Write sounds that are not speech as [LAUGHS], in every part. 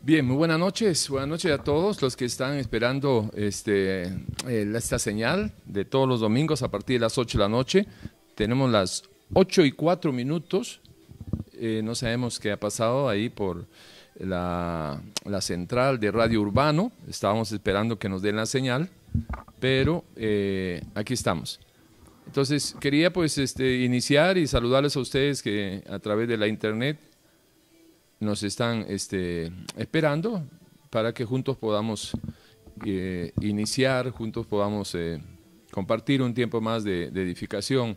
Bien, muy buenas noches. Buenas noches a todos los que están esperando este, esta señal de todos los domingos a partir de las 8 de la noche. Tenemos las 8 y 4 minutos. Eh, no sabemos qué ha pasado ahí por la, la, central de Radio Urbano. Estábamos esperando que nos den la señal, pero eh, aquí estamos. Entonces, quería pues este, iniciar y saludarles a ustedes que a través de la internet nos están este, esperando para que juntos podamos eh, iniciar, juntos podamos eh, compartir un tiempo más de, edificación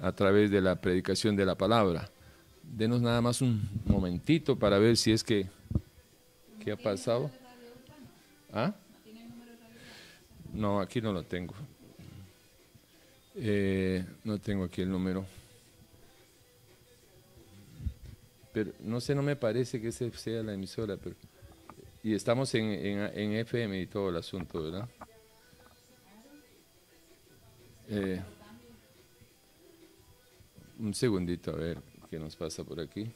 a través de la predicación de la palabra. Denos nada más un momentito para ver si es que ¿qué ha pasado. ¿Ah? No, aquí no lo tengo. Eh, no tengo aquí el número. Pero no sé, no me parece que esa sea la emisora, pero y estamos en, en, FM y todo el asunto, ¿verdad? Eh, un segundito a ver qué nos pasa por aquí.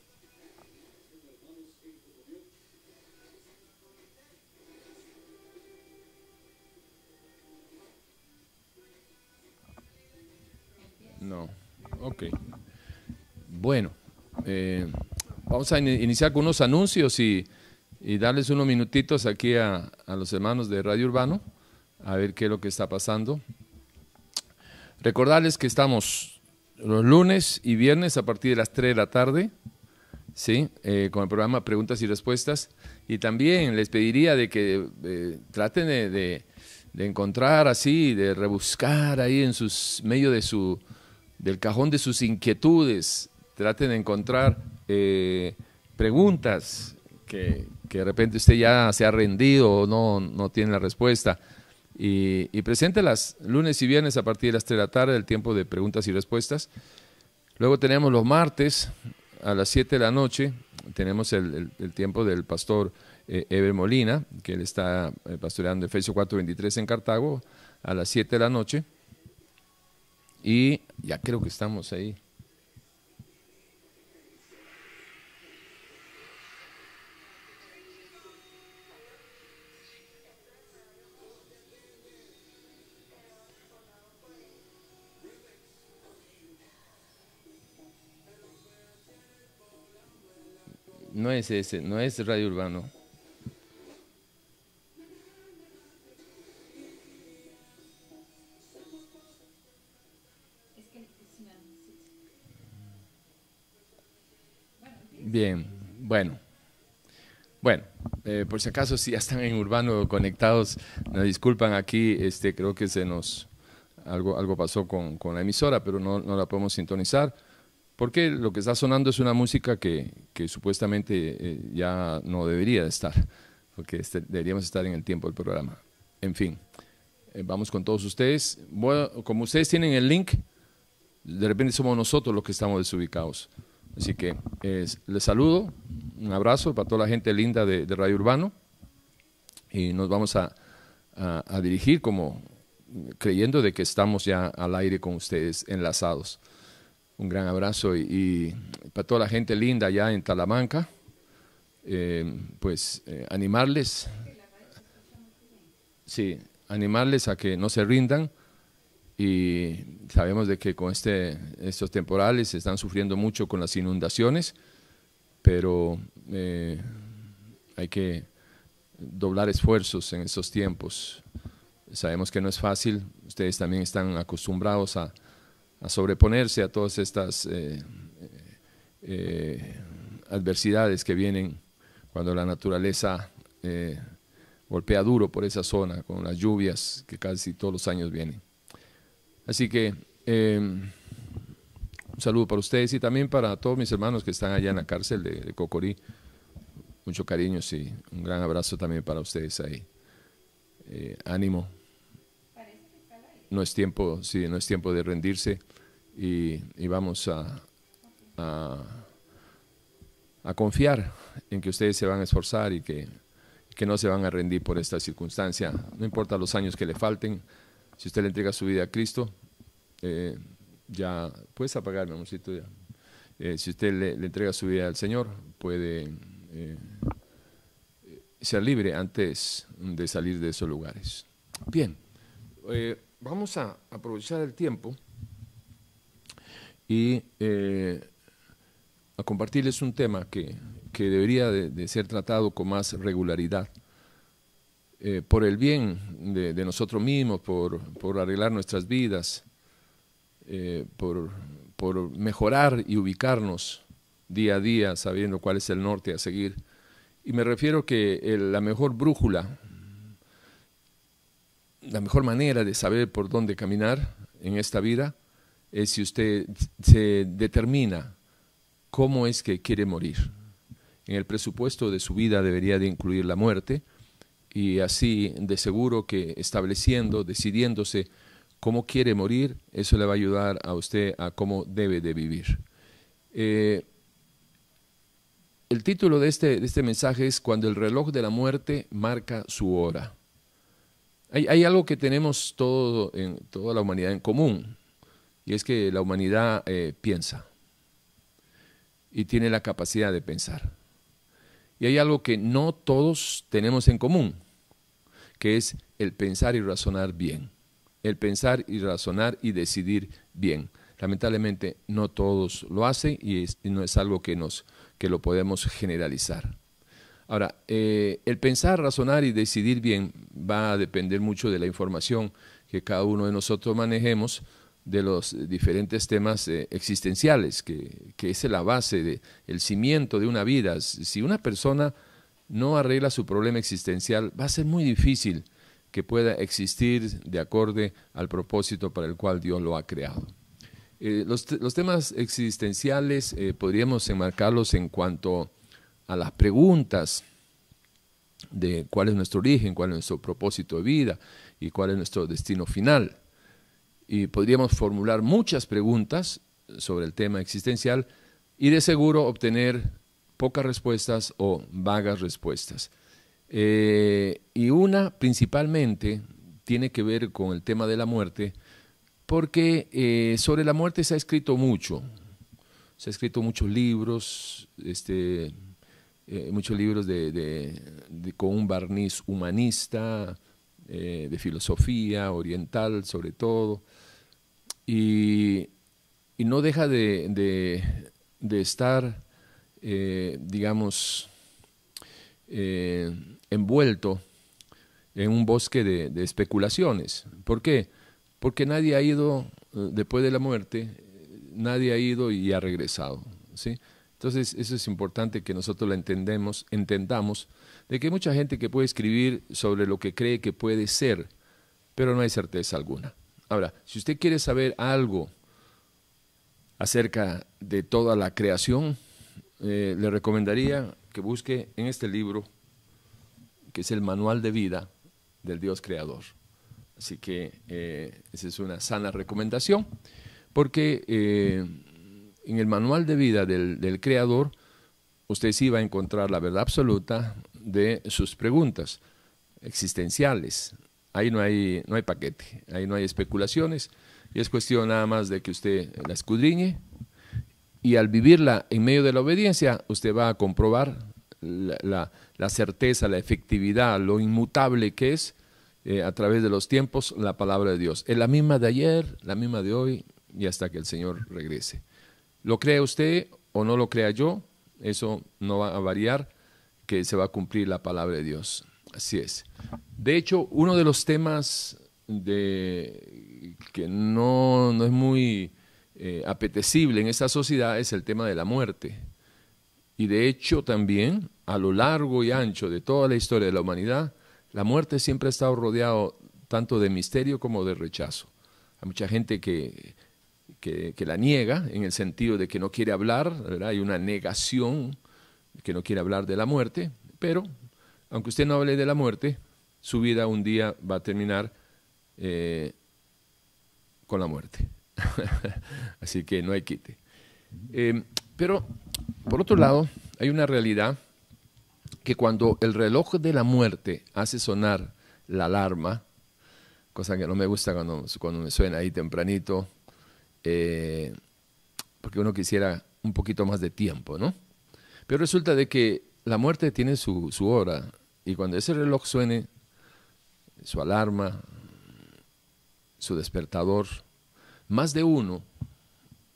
No, ok. Bueno, eh, vamos a iniciar con unos anuncios y, darles unos minutitos aquí a, los hermanos de Radio Urbano, a ver qué es lo que está pasando. Recordarles que estamos los lunes y viernes a partir de las 3 de la tarde, ¿sí? Eh, con el programa Preguntas y Respuestas. Y también les pediría de que eh, traten de, de, encontrar así, de rebuscar ahí en sus medio de su del cajón de sus inquietudes, traten de encontrar eh, preguntas que, de repente usted ya se ha rendido o no, no tiene la respuesta. Y, y preséntelas lunes y viernes a partir de las 3 de la tarde, el tiempo de preguntas y respuestas. Luego tenemos los martes a las 7 de la noche, tenemos el, tiempo del pastor eh, Eber Molina, que él está eh, pastoreando Efesios 4.23 en Cartago, a las 7 de la noche. Y ya creo que estamos ahí. No es ese, no es Radio Urbano. Bien, bueno. Bueno, eh, por si acaso si ya están en Urbano conectados, me disculpan aquí, este, creo que se nos algo, algo pasó con, la emisora, pero no, la podemos sintonizar, porque lo que está sonando es una música que, supuestamente eh, ya no debería de estar, porque este, deberíamos estar en el tiempo del programa. En fin, eh, vamos con todos ustedes. como ustedes tienen el link, de repente somos nosotros los que estamos desubicados. Así que les saludo, un abrazo para toda la gente linda de, Radio Urbano y nos vamos a, dirigir como creyendo de que estamos ya al aire con ustedes enlazados. Un gran abrazo y, para toda la gente linda allá en Talamanca, eh, pues eh, animarles, sí, animarles a que no se rindan y sabemos de que con este, estos temporales se están sufriendo mucho con las inundaciones, pero eh, hay que doblar esfuerzos en estos tiempos. Sabemos que no es fácil, ustedes también están acostumbrados a, sobreponerse a todas estas eh, eh, adversidades que vienen cuando la naturaleza golpea duro por esa zona, con las lluvias que casi todos los años vienen. Así que eh, un saludo para ustedes y también para todos mis hermanos que están allá en la cárcel de, Cocorí. Mucho cariño, y Un gran abrazo también para ustedes ahí. Eh, ánimo. No es tiempo, sí, no es tiempo de rendirse y, vamos a, a, confiar en que ustedes se van a esforzar y que, que no se van a rendir por esta circunstancia. No importa los años que le falten, si usted le entrega su vida a Cristo, eh, ya puedes apagarme, amorcito, ya. eh, si usted le, entrega su vida al Señor, puede eh, ser libre antes de salir de esos lugares. Bien, vamos a aprovechar el tiempo y a compartirles un tema que, debería de, ser tratado con más regularidad. por el bien de, nosotros mismos, por, por, arreglar nuestras vidas, por por mejorar y ubicarnos día a día, sabiendo cuál es el norte a seguir. Y me refiero que la mejor brújula, la mejor manera de saber por dónde caminar en esta vida es si usted se determina cómo es que quiere morir. En el presupuesto de su vida debería de incluir la muerte y así de seguro que estableciendo, decidiéndose cómo quiere morir, eso le va a ayudar a usted a cómo debe de vivir. Eh, el título de este, de este mensaje es Cuando el reloj de la muerte marca su hora. Hay, algo que tenemos todo, en toda la humanidad en común, y es que la humanidad eh, piensa y tiene la capacidad de pensar. Y hay algo que no todos tenemos en común, que es el pensar y razonar bien el pensar y razonar y decidir bien. Lamentablemente no todos lo hacen y, no es algo que, nos, que lo podemos generalizar. Ahora, eh, el pensar, razonar y decidir bien va a depender mucho de la información que cada uno de nosotros manejemos de los diferentes temas eh, existenciales, que, que, es la base, de, el cimiento de una vida. Si una persona no arregla su problema existencial, va a ser muy difícil que pueda existir de acorde al propósito para el cual Dios lo ha creado. Eh, los, temas existenciales podríamos enmarcarlos en cuanto a las preguntas de cuál es nuestro origen, cuál es nuestro propósito de vida y cuál es nuestro destino final. Y podríamos formular muchas preguntas sobre el tema existencial y de seguro obtener pocas respuestas o vagas respuestas. Eh, y una principalmente tiene que ver con el tema de la muerte, porque eh, sobre la muerte se ha escrito mucho, se ha escrito muchos libros, este, eh, muchos libros de, con un barniz humanista, de filosofía oriental sobre todo, y, no deja de, estar, digamos, envuelto en un bosque de, especulaciones. ¿Por qué? Porque nadie ha ido, eh, después de la muerte, nadie ha ido y ha regresado. ¿sí? Entonces, eso es importante que nosotros lo entendemos, entendamos, de que hay mucha gente que puede escribir sobre lo que cree que puede ser, pero no hay certeza alguna. Ahora, si usted quiere saber algo acerca de toda la creación, eh, le recomendaría que busque en este libro que es el manual de vida del Dios creador. Así que eh, esa es una sana recomendación, porque eh, en el manual de vida del, creador usted sí va a encontrar la verdad absoluta de sus preguntas existenciales. Ahí no hay, no hay paquete, ahí no hay especulaciones, y es cuestión nada más de que usted la escudriñe y al vivirla en medio de la obediencia, usted va a comprobar la, certeza, la efectividad, lo inmutable que es eh, a través de los tiempos la palabra de Dios. Es la misma de ayer, la misma de hoy y hasta que el Señor regrese. ¿Lo cree usted o no lo crea yo? Eso no va a variar, que se va a cumplir la palabra de Dios. Así es. De hecho, uno de los temas de, que no, no es muy eh, apetecible en esta sociedad es el tema de la muerte. Y de hecho también, a lo largo y ancho de toda la historia de la humanidad, la muerte siempre ha estado rodeado tanto de misterio como de rechazo. Hay mucha gente que, que, la niega en el sentido de que no quiere hablar, hay una negación que no quiere hablar de la muerte, pero aunque usted no hable de la muerte, su vida un día va a terminar eh, con la muerte. [LAUGHS] Así que no hay quite. Eh, pero, por otro lado, hay una realidad que cuando el reloj de la muerte hace sonar la alarma, cosa que no me gusta cuando, cuando me suena ahí tempranito, eh, porque uno quisiera un poquito más de tiempo, ¿no? Pero resulta de que la muerte tiene su, su hora y cuando ese reloj suene, su alarma, su despertador, más de uno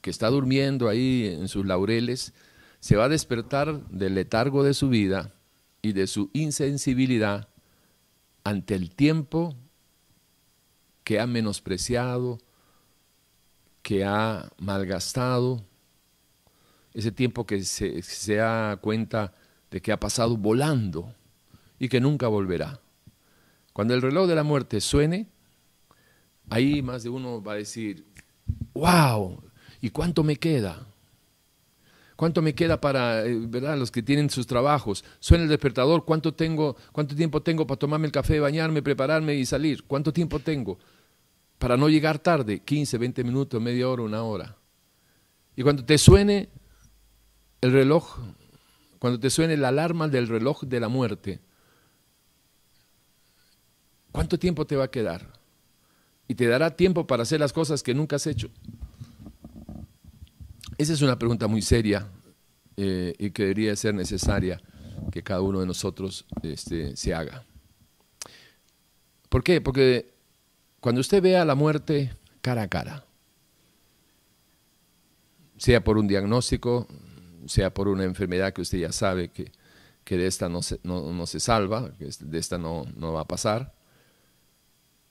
que está durmiendo ahí en sus laureles, se va a despertar del letargo de su vida y de su insensibilidad ante el tiempo que ha menospreciado, que ha malgastado, ese tiempo que se, se da cuenta de que ha pasado volando y que nunca volverá. Cuando el reloj de la muerte suene, ahí más de uno va a decir, wow, ¿y cuánto me queda? ¿Cuánto me queda para, eh, verdad, los que tienen sus trabajos? Suena el despertador, ¿cuánto tengo, cuánto tiempo tengo para tomarme el café, bañarme, prepararme y salir? ¿Cuánto tiempo tengo para no llegar tarde? 15, 20 minutos, media hora, una hora. Y cuando te suene el reloj, cuando te suene la alarma del reloj de la muerte, ¿cuánto tiempo te va a quedar? Y te dará tiempo para hacer las cosas que nunca has hecho. Esa es una pregunta muy seria eh, y que debería ser necesaria que cada uno de nosotros este, se haga. ¿Por qué? Porque cuando usted vea la muerte cara a cara, sea por un diagnóstico, sea por una enfermedad que usted ya sabe que, de esta no se, no, se salva, que de esta no, no va a pasar,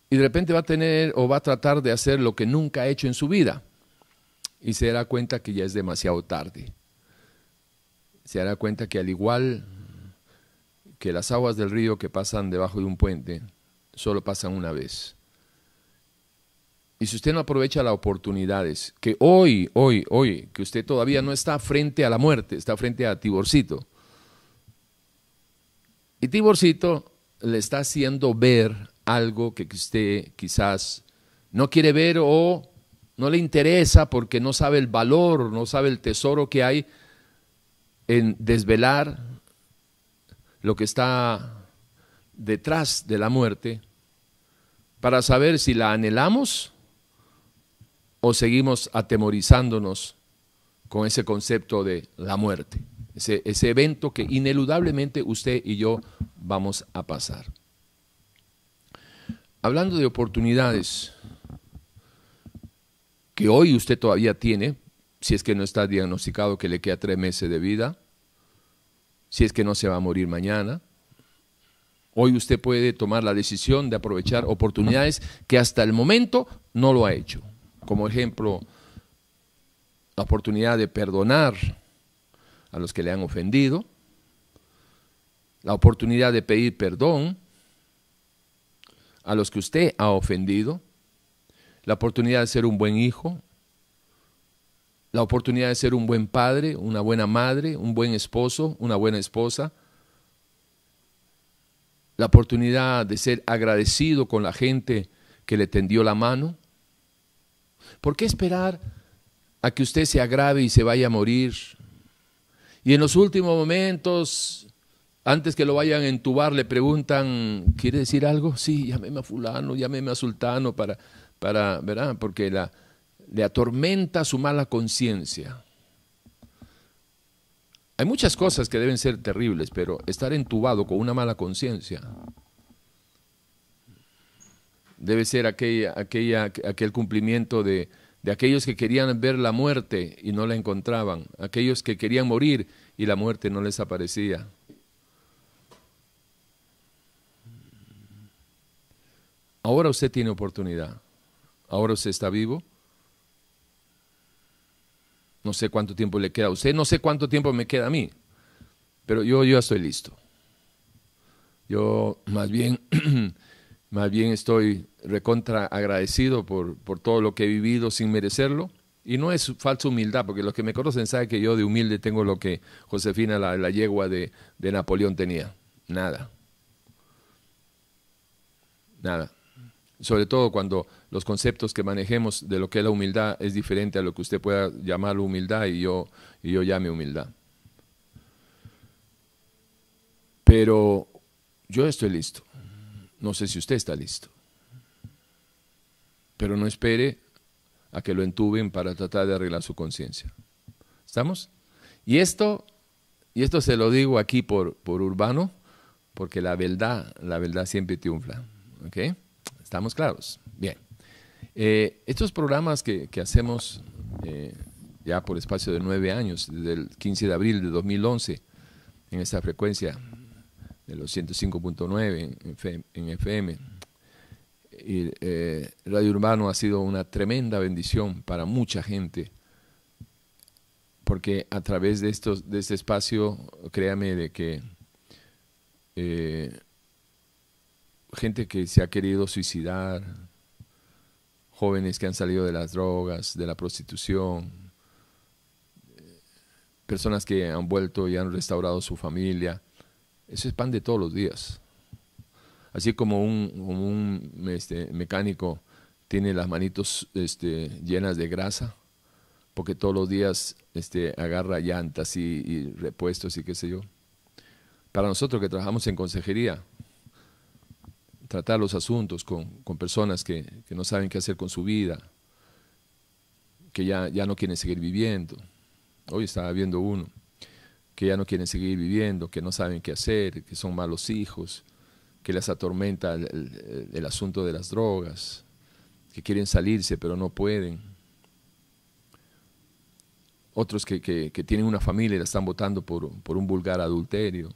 y de repente va a tener o va a tratar de hacer lo que nunca ha hecho en su vida y se dará cuenta que ya es demasiado tarde. Se dará cuenta que al igual que las aguas del río que pasan debajo de un puente, solo pasan una vez. Y si usted no aprovecha las oportunidades, que hoy, hoy, hoy, que usted todavía no está frente a la muerte, está frente a Tiborcito. Y Tiborcito le está haciendo ver algo que usted quizás no quiere ver o no le interesa porque no sabe el valor, no sabe el tesoro que hay en desvelar lo que está detrás de la muerte para saber si la anhelamos o seguimos atemorizándonos con ese concepto de la muerte, ese, evento que ineludablemente usted y yo vamos a pasar. Hablando de oportunidades, que hoy usted todavía tiene, si es que no está diagnosticado que le queda tres meses de vida, si es que no se va a morir mañana. Hoy usted puede tomar la decisión de aprovechar oportunidades que hasta el momento no lo ha hecho. Como ejemplo, la oportunidad de perdonar a los que le han ofendido, la oportunidad de pedir perdón a los que usted ha ofendido, la oportunidad de ser un buen hijo, la oportunidad de ser un buen padre, una buena madre, un buen esposo, una buena esposa, la oportunidad de ser agradecido con la gente que le tendió la mano. ¿Por qué esperar a que usted se agrave y se vaya a morir? Y en los últimos momentos, antes que lo vayan a entubar, le preguntan, ¿quiere decir algo? Sí, llámeme a fulano, llámeme a sultano para para, ¿verdad? Porque le atormenta su mala conciencia. Hay muchas cosas que deben ser terribles, pero estar entubado con una mala conciencia debe ser aquella, aquel cumplimiento de, de aquellos que querían ver la muerte y no la encontraban, aquellos que querían morir y la muerte no les aparecía. Ahora usted tiene oportunidad. Ahora usted está vivo. No sé cuánto tiempo le queda a usted, no sé cuánto tiempo me queda a mí, pero yo, yo estoy listo. Yo más bien, [CLEARS THROAT] más bien estoy recontra agradecido por, por todo lo que he vivido sin merecerlo. Y no es falsa humildad, porque los que me conocen saben que yo de humilde tengo lo que Josefina, la, la yegua de, de Napoleón, tenía. Nada. Nada sobre todo cuando los conceptos que manejemos de lo que es la humildad es diferente a lo que usted pueda llamar humildad y yo, y yo llame humildad. Pero yo estoy listo. No sé si usted está listo. Pero no espere a que lo entuben para tratar de arreglar su conciencia. ¿Estamos? Y esto, y esto se lo digo aquí por, por urbano, porque la verdad, la verdad siempre triunfa. ¿Ok? ¿Estamos claros? Bien. Eh, estos programas que, que hacemos eh, ya por espacio de nueve años, desde el 15 de abril de 2011, en esta frecuencia de los 105.9 en, FM, y, eh, Radio Urbano ha sido una tremenda bendición para mucha gente, porque a través de, estos, de este espacio, créame de que gente que se ha querido suicidar, jóvenes que han salido de las drogas, de la prostitución, personas que han vuelto y han restaurado su familia. Eso es pan de todos los días. Así como un, este, mecánico tiene las manitos este, llenas de grasa, porque todos los días este, agarra llantas y, y repuestos y qué sé yo. Para nosotros que trabajamos en consejería, tratar los asuntos con, personas que, no saben qué hacer con su vida, que ya, ya no quieren seguir viviendo. Hoy estaba viendo uno, que ya no quieren seguir viviendo, que no saben qué hacer, que son malos hijos, que les atormenta el, asunto de las drogas, que quieren salirse pero no pueden. Otros que, tienen una familia y la están votando por, por un vulgar adulterio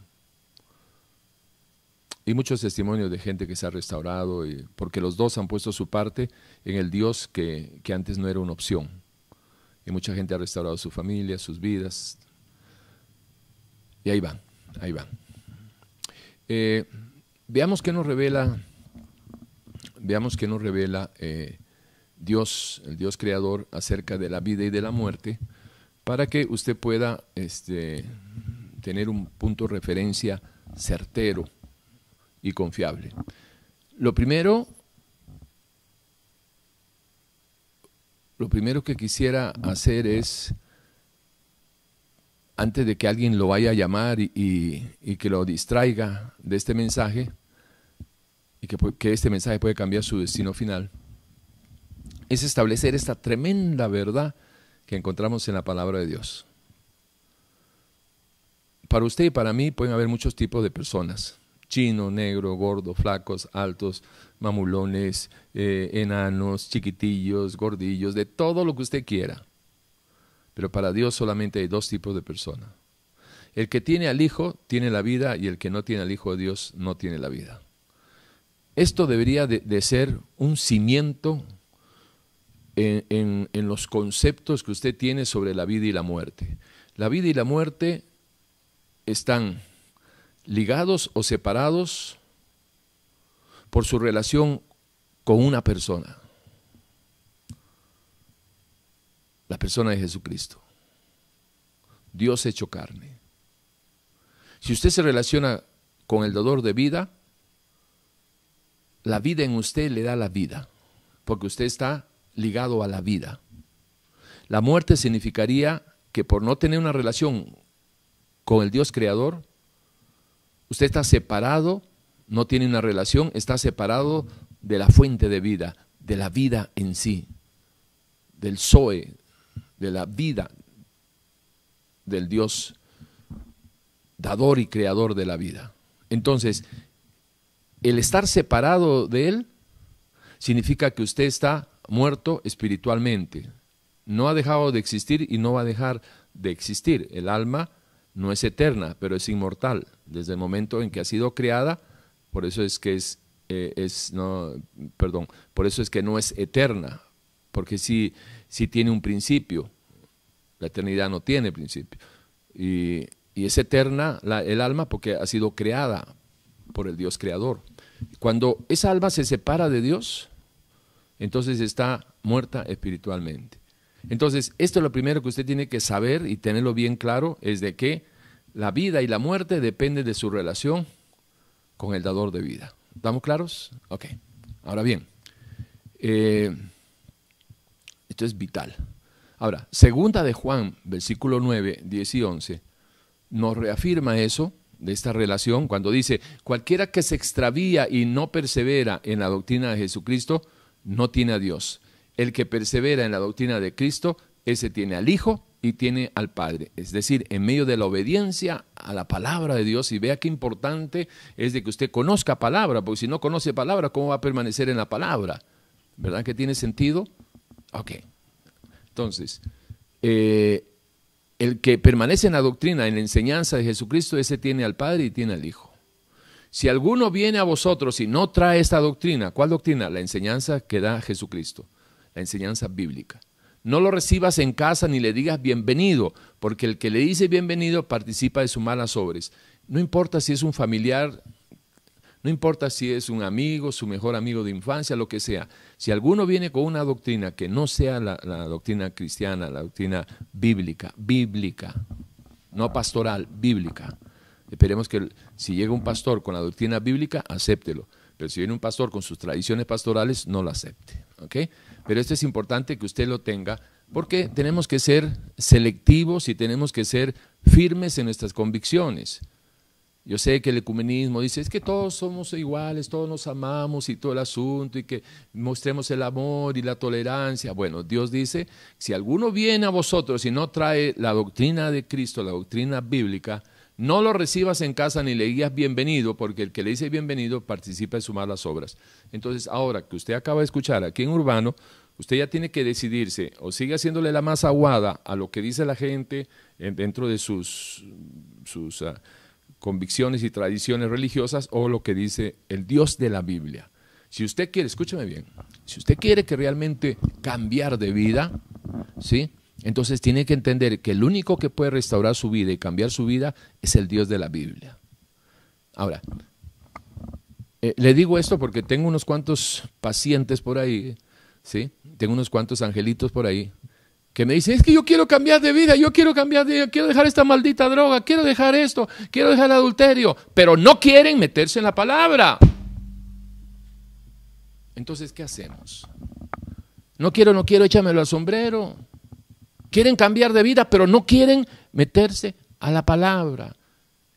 y muchos testimonios de gente que se ha restaurado, y, porque los dos han puesto su parte en el Dios que, antes no era una opción. Y mucha gente ha restaurado su familia, sus vidas. Y ahí van, ahí van. Eh, veamos qué nos revela, veamos qué nos revela eh, Dios, el Dios creador, acerca de la vida y de la muerte, para que usted pueda este, tener un punto de referencia certero y confiable. Lo primero, lo primero que quisiera hacer es, antes de que alguien lo vaya a llamar y, que lo distraiga de este mensaje, y que, este mensaje puede cambiar su destino final, es establecer esta tremenda verdad que encontramos en la palabra de Dios. Para usted y para mí pueden haber muchos tipos de personas chino, negro, gordo, flacos, altos, mamulones, eh, enanos, chiquitillos, gordillos, de todo lo que usted quiera. Pero para Dios solamente hay dos tipos de personas. El que tiene al Hijo tiene la vida y el que no tiene al Hijo de Dios no tiene la vida. Esto debería de, ser un cimiento en, en los conceptos que usted tiene sobre la vida y la muerte. La vida y la muerte están ligados o separados por su relación con una persona, la persona de Jesucristo, Dios hecho carne. Si usted se relaciona con el dador de vida, la vida en usted le da la vida, porque usted está ligado a la vida. La muerte significaría que por no tener una relación con el Dios creador, Usted está separado, no tiene una relación, está separado de la fuente de vida, de la vida en sí, del Zoe, de la vida del Dios dador y creador de la vida. Entonces, el estar separado de Él significa que usted está muerto espiritualmente. No ha dejado de existir y no va a dejar de existir. El alma no es eterna, pero es inmortal. Desde el momento en que ha sido creada, por eso es que es, eh, es no, perdón, por eso es que no es eterna, porque sí, tiene un principio. La eternidad no tiene principio. Y, es eterna el alma porque ha sido creada por el Dios creador. Cuando esa alma se separa de Dios, entonces está muerta espiritualmente. Entonces, esto es lo primero que usted tiene que saber y tenerlo bien claro, es de que la vida y la muerte dependen de su relación con el dador de vida. ¿Estamos claros? Ok. Ahora bien, eh, esto es vital. Ahora, segunda de Juan, versículo 9, 10 y 11, nos reafirma eso de esta relación cuando dice, cualquiera que se extravía y no persevera en la doctrina de Jesucristo, no tiene a Dios el que persevera en la doctrina de Cristo ese tiene al Hijo y tiene al Padre. Es decir, en medio de la obediencia a la palabra de Dios y vea qué importante es de que usted conozca palabra, porque si no conoce palabra, ¿cómo va a permanecer en la palabra? ¿Verdad que tiene sentido? Ok. Entonces, eh, el que permanece en la doctrina, en la enseñanza de Jesucristo, ese tiene al Padre y tiene al Hijo. Si alguno viene a vosotros y no trae esta doctrina, ¿cuál doctrina? La enseñanza que da Jesucristo, la enseñanza bíblica. No lo recibas en casa ni le digas bienvenido, porque el que le dice bienvenido participa de sus malas obras. No importa si es un familiar, no importa si es un amigo, su mejor amigo de infancia, lo que sea. Si alguno viene con una doctrina que no sea la, doctrina cristiana, la doctrina bíblica, bíblica, no pastoral, bíblica. Esperemos que si llega un pastor con la doctrina bíblica, acéptelo. Pero si viene un pastor con sus tradiciones pastorales, no lo acepte. ¿okay? Pero esto es importante que usted lo tenga porque tenemos que ser selectivos y tenemos que ser firmes en nuestras convicciones. Yo sé que el ecumenismo dice, es que todos somos iguales, todos nos amamos y todo el asunto y que mostremos el amor y la tolerancia. Bueno, Dios dice, si alguno viene a vosotros y no trae la doctrina de Cristo, la doctrina bíblica, no lo recibas en casa ni le digas bienvenido, porque el que le dice bienvenido participa en sus malas obras. Entonces, ahora que usted acaba de escuchar aquí en Urbano, usted ya tiene que decidirse o sigue haciéndole la más aguada a lo que dice la gente dentro de sus, sus ah, convicciones y tradiciones religiosas o lo que dice el Dios de la Biblia. Si usted quiere, escúcheme bien, si usted quiere que realmente cambiar de vida, ¿sí? Entonces tiene que entender que el único que puede restaurar su vida y cambiar su vida es el Dios de la Biblia. Ahora, eh, le digo esto porque tengo unos cuantos pacientes por ahí, ¿sí? Tengo unos cuantos angelitos por ahí que me dicen, es que yo quiero cambiar de vida, yo quiero cambiar de vida, quiero dejar esta maldita droga, quiero dejar esto, quiero dejar el adulterio, pero no quieren meterse en la palabra. Entonces, ¿qué hacemos? No quiero, no quiero, échamelo al sombrero. Quieren cambiar de vida, pero no quieren meterse a la palabra.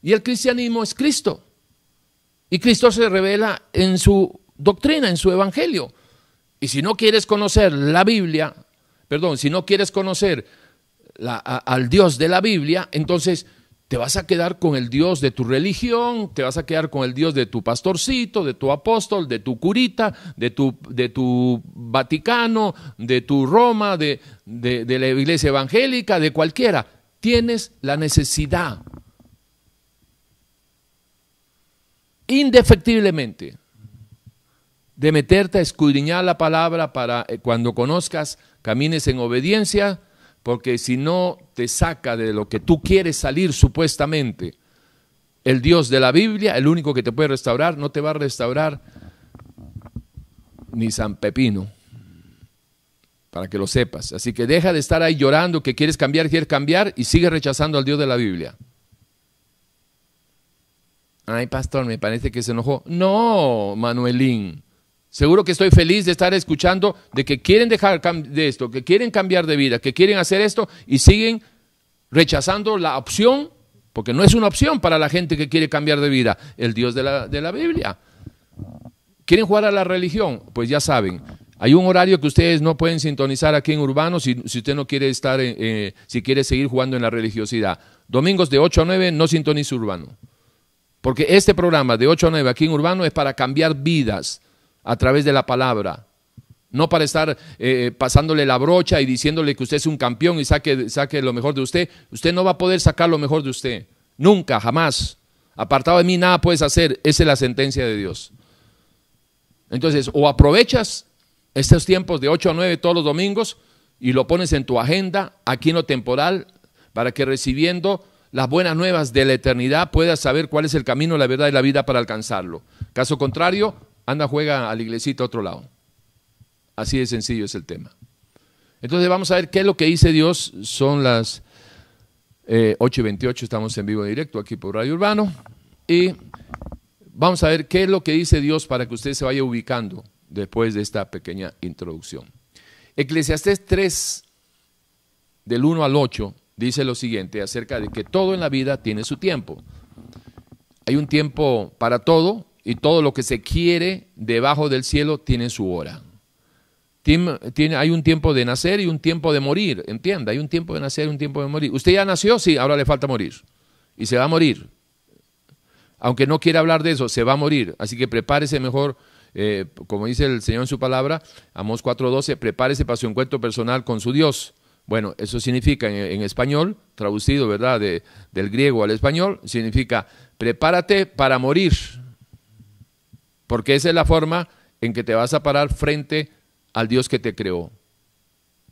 Y el cristianismo es Cristo. Y Cristo se revela en su doctrina, en su evangelio. Y si no quieres conocer la Biblia, perdón, si no quieres conocer al Dios de la Biblia, entonces te vas a quedar con el Dios de tu religión, te vas a quedar con el Dios de tu pastorcito, de tu apóstol, de tu curita, de tu, de tu Vaticano, de tu Roma, de, de la iglesia evangélica, de cualquiera. Tienes la necesidad, indefectiblemente, de meterte a escudriñar la palabra para eh, cuando conozcas, camines en obediencia, porque si no te saca de lo que tú quieres salir supuestamente, el Dios de la Biblia, el único que te puede restaurar, no te va a restaurar ni San Pepino, para que lo sepas. Así que deja de estar ahí llorando que quieres cambiar, quieres cambiar y sigue rechazando al Dios de la Biblia. Ay, pastor, me parece que se enojó. No, Manuelín. Seguro que estoy feliz de estar escuchando de que quieren dejar de esto, que quieren cambiar de vida, que quieren hacer esto y siguen rechazando la opción, porque no es una opción para la gente que quiere cambiar de vida, el Dios de la, de la Biblia. ¿Quieren jugar a la religión? Pues ya saben, hay un horario que ustedes no pueden sintonizar aquí en Urbano si, usted no quiere estar, eh, si quiere seguir jugando en la religiosidad. Domingos de 8 a 9 no sintonice Urbano. Porque este programa de 8 a 9 aquí en Urbano es para cambiar vidas a través de la palabra. No para estar eh, pasándole la brocha y diciéndole que usted es un campeón y saque, saque lo mejor de usted. Usted no va a poder sacar lo mejor de usted. Nunca, jamás. Apartado de mí nada puedes hacer. Esa es la sentencia de Dios. Entonces, o aprovechas estos tiempos de 8 a 9 todos los domingos y lo pones en tu agenda, aquí en lo temporal, para que recibiendo las buenas nuevas de la eternidad puedas saber cuál es el camino, la verdad y la vida para alcanzarlo. Caso contrario, anda, juega a la iglesita a otro lado. Así de sencillo es el tema. Entonces vamos a ver qué es lo que dice Dios. Son las 8 eh, y 28, estamos en vivo directo aquí por Radio Urbano. Y vamos a ver qué es lo que dice Dios para que usted se vaya ubicando después de esta pequeña introducción. Eclesiastés 3, del 1 al 8, dice lo siguiente acerca de que todo en la vida tiene su tiempo. Hay un tiempo para todo y todo lo que se quiere debajo del cielo tiene su hora. Tiene, hay un tiempo de nacer y un tiempo de morir, entienda, hay un tiempo de nacer y un tiempo de morir. Usted ya nació, sí, ahora le falta morir. Y se va a morir. Aunque no quiera hablar de eso, se va a morir. Así que prepárese mejor, eh, como dice el Señor en su palabra, Amos 4.12, prepárese para su encuentro personal con su Dios. Bueno, eso significa en, español, traducido, ¿verdad?, del griego al español, significa prepárate para morir. Porque esa es la forma en que te vas a parar frente al Dios que te creó.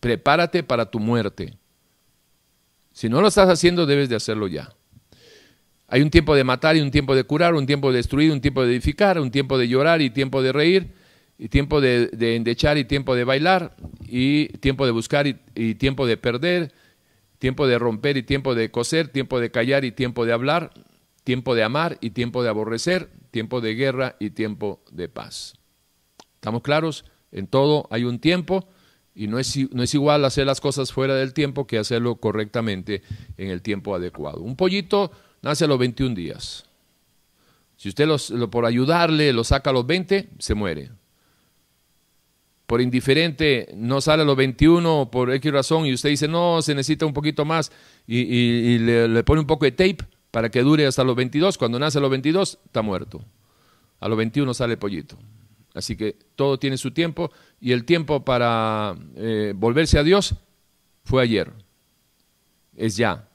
Prepárate para tu muerte. Si no lo estás haciendo, debes de hacerlo ya. Hay un tiempo de matar y un tiempo de curar, un tiempo de destruir, un tiempo de edificar, un tiempo de llorar y tiempo de reír, y tiempo de, endechar y tiempo de bailar, y tiempo de buscar y, y tiempo de perder, tiempo de romper y tiempo de coser, tiempo de callar y tiempo de hablar, tiempo de amar y tiempo de aborrecer, tiempo de guerra y tiempo de paz. ¿Estamos claros? En todo hay un tiempo y no es, no es igual hacer las cosas fuera del tiempo que hacerlo correctamente en el tiempo adecuado. Un pollito nace a los 21 días. Si usted lo, por ayudarle lo saca a los 20, se muere. Por indiferente no sale a los 21 por X razón y usted dice, no, se necesita un poquito más y, le, pone un poco de tape para que dure hasta los 22. Cuando nace a los 22, está muerto. A los 21 sale pollito. Así que todo tiene su tiempo y el tiempo para eh, volverse a Dios fue ayer, es ya.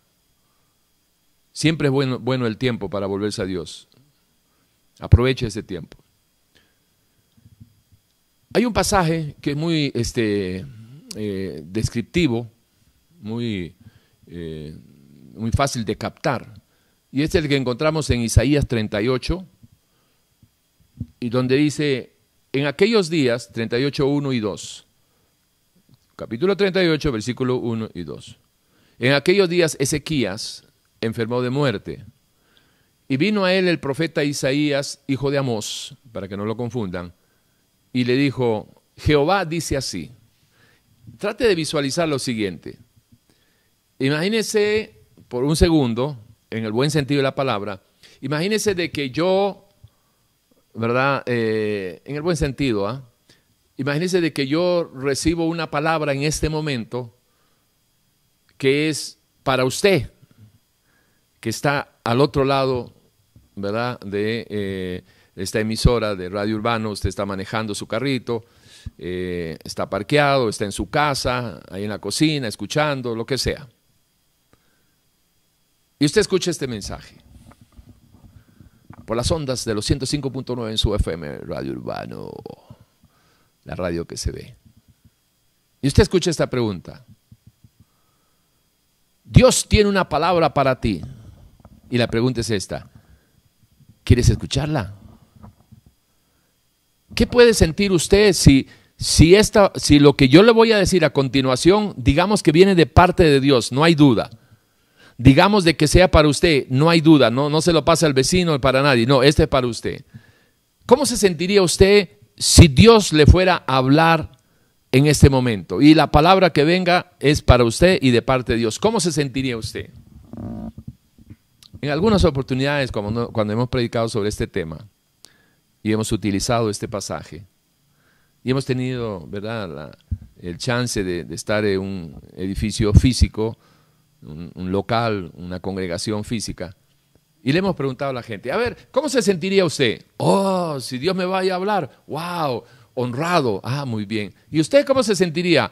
Siempre es bueno, bueno el tiempo para volverse a Dios. Aproveche ese tiempo. Hay un pasaje que es muy este, eh, descriptivo, muy, eh, muy fácil de captar, y es el que encontramos en Isaías 38, y donde dice, en aquellos días, 38, 1 y 2, capítulo 38, versículo 1 y 2. En aquellos días Ezequías enfermó de muerte y vino a él el profeta Isaías, hijo de Amós, para que no lo confundan, y le dijo, Jehová dice así, trate de visualizar lo siguiente. Imagínese por un segundo, en el buen sentido de la palabra, imagínese de que yo ¿verdad? Eh, en el buen sentido, ¿ah? De que yo recibo una palabra en este momento que es para usted, que está al otro lado, ¿verdad? De eh, esta emisora de Radio Urbano, usted está manejando su carrito, eh, está parqueado, está en su casa, ahí en la cocina, escuchando, lo que sea. Y usted escucha este mensaje por las ondas de los 105.9 en su FM, Radio Urbano, la radio que se ve. Y usted escucha esta pregunta. Dios tiene una palabra para ti. Y la pregunta es esta. ¿Quieres escucharla? ¿Qué puede sentir usted si, si, esta, si lo que yo le voy a decir a continuación, digamos que viene de parte de Dios, no hay duda? Digamos de que sea para usted, no hay duda, no, no se lo pasa al vecino, para nadie, no, este es para usted. ¿Cómo se sentiría usted si Dios le fuera a hablar en este momento y la palabra que venga es para usted y de parte de Dios? ¿Cómo se sentiría usted? En algunas oportunidades, cuando, cuando hemos predicado sobre este tema y hemos utilizado este pasaje y hemos tenido, ¿verdad?, el chance de, de estar en un edificio físico, un, local, una congregación física, y le hemos preguntado a la gente, a ver, ¿cómo se sentiría usted? Oh, si Dios me vaya a hablar, wow, honrado, ah, muy bien. ¿Y usted cómo se sentiría?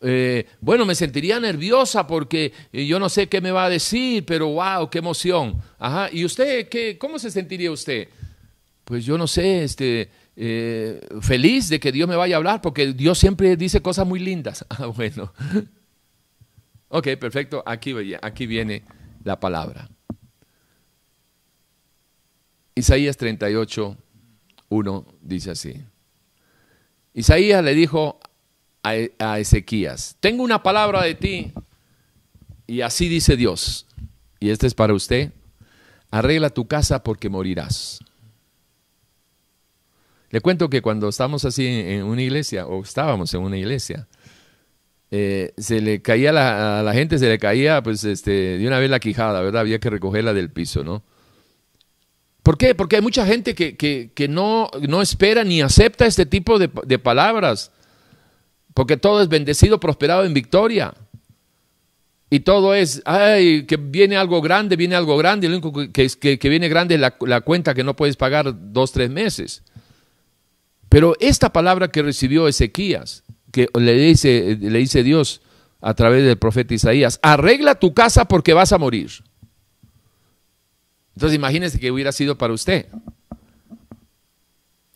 Eh, bueno, me sentiría nerviosa porque eh, yo no sé qué me va a decir, pero wow, qué emoción. Ajá. ¿Y usted qué, cómo se sentiría usted? Pues yo no sé, este, eh, feliz de que Dios me vaya a hablar, porque Dios siempre dice cosas muy lindas. [LAUGHS] Ah, bueno. Ok, perfecto. Aquí, aquí viene la palabra. Isaías 38, 1 dice así. Isaías le dijo a, a Ezequías, tengo una palabra de ti y así dice Dios. Y este es para usted. Arregla tu casa porque morirás. Le cuento que cuando estamos así en una iglesia, o estábamos en una iglesia, eh, se le caía a la gente, se le caía pues este, de una vez la quijada, ¿verdad? Había que recogerla del piso, ¿no? ¿Por qué? Porque hay mucha gente que, no, no espera ni acepta este tipo de, palabras. Porque todo es bendecido, prosperado en victoria. Y todo es, ay, que viene algo grande, viene algo grande, lo único que, que, que viene grande es la, la, cuenta que no puedes pagar dos, tres meses. Pero esta palabra que recibió Ezequías, que le dice, le dice Dios a través del profeta Isaías, arregla tu casa porque vas a morir. Entonces imagínese que hubiera sido para usted.